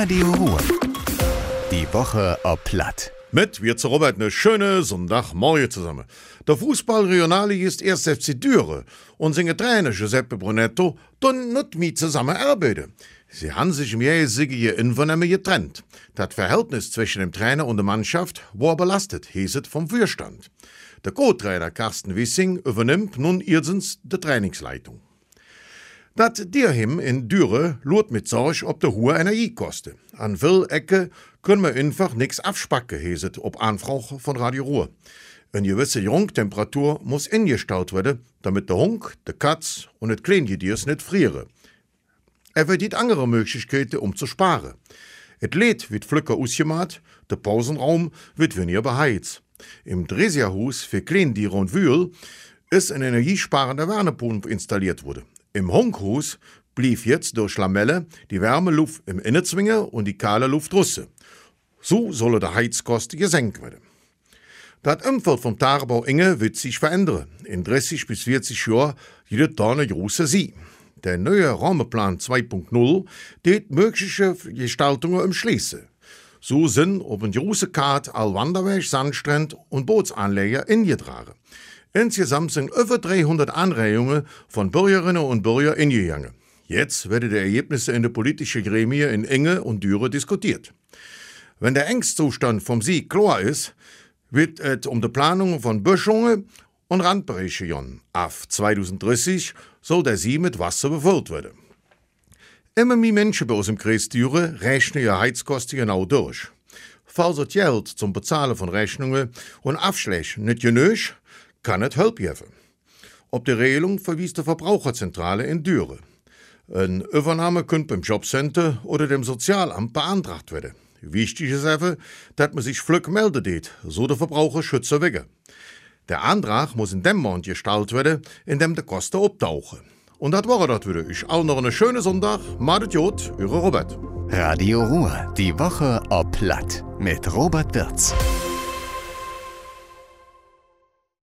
Radio Ruhr. Die Woche ob Platt. Mit wir zu Robert eine schöne Sonntagmorgen zusammen. Der Fußball-Regionali ist erst FC Düre und seine Trainer Giuseppe Brunetto tun nicht mit zusammen arbeiten. Sie haben sich im jährige Invernehmen getrennt. Das Verhältnis zwischen dem Trainer und der Mannschaft war belastet, hieß es vom Fürstand. Der Co-Trainer Carsten Wissing übernimmt nun irsens die Trainingsleitung. Dat Dirhim in Düre lot mit Sorg ob der hohe Energiekosten. An will Ecke können wir einfach nix abspacken, heset ob Anfrage von Radio Ruhr. Eine gewisse Jungtemperatur muss ingestaut werden, damit der Hund, der Katz und das Kleingediers nicht frieren. Er verdient andere Möglichkeiten, um zu sparen. Et Läd wird flücker ausgemacht, der Pausenraum wird weniger beheizt. Im Dresia-Hus für Kleindiere und Wühl ist ein energiesparender Wärmepumpe installiert worden. Im Honkhus blieb jetzt durch Lamelle die Wärmeluft im Innenzwinge und die kahle Luft russe. So solle der Heizkosten gesenkt werden. Das Umfeld vom Tagebau Inge wird sich verändern. In 30 bis 40 Jahren wird da eine große Sie. Der neue Rahmenplan 2.0 det mögliche Gestaltungen umschließen. So sind auf ein große Karte all Wanderweg, Sandstrand und Bootsanleger ingetragen. Insgesamt sind über 300 Anregungen von Bürgerinnen und Bürgern eingegangen. Jetzt werden die Ergebnisse in der politischen Gremien in Enge und Düre diskutiert. Wenn der Ängstzustand vom Sieg klar ist, wird es um die Planung von Böschungen und Randbereiche gehen. Ab 2030 soll der See mit Wasser befüllt werden. Immer mehr Menschen bei uns im Kreis Düre rechnen ihre Heizkosten genau durch. Falls das Geld zum Bezahlen von Rechnungen und Abschlägen nicht genug, kann es Hilfe geben. Ob die Regelung verwies die Verbraucherzentrale in Düre. Eine Übernahme könnte beim Jobcenter oder dem Sozialamt beantragt werden. Wichtig ist einfach, dass man sich flück meldet, so der Verbraucherschützer wege. Der Antrag muss in dem Monat gestaltet werden, in dem die Kosten abtauchen. Und das war das wieder. Ich auch noch einen schönen Sonntag. Madet Jod, eure Robert. Radio Ruhr. Die Woche ob Platt. Mit Robert Wirz.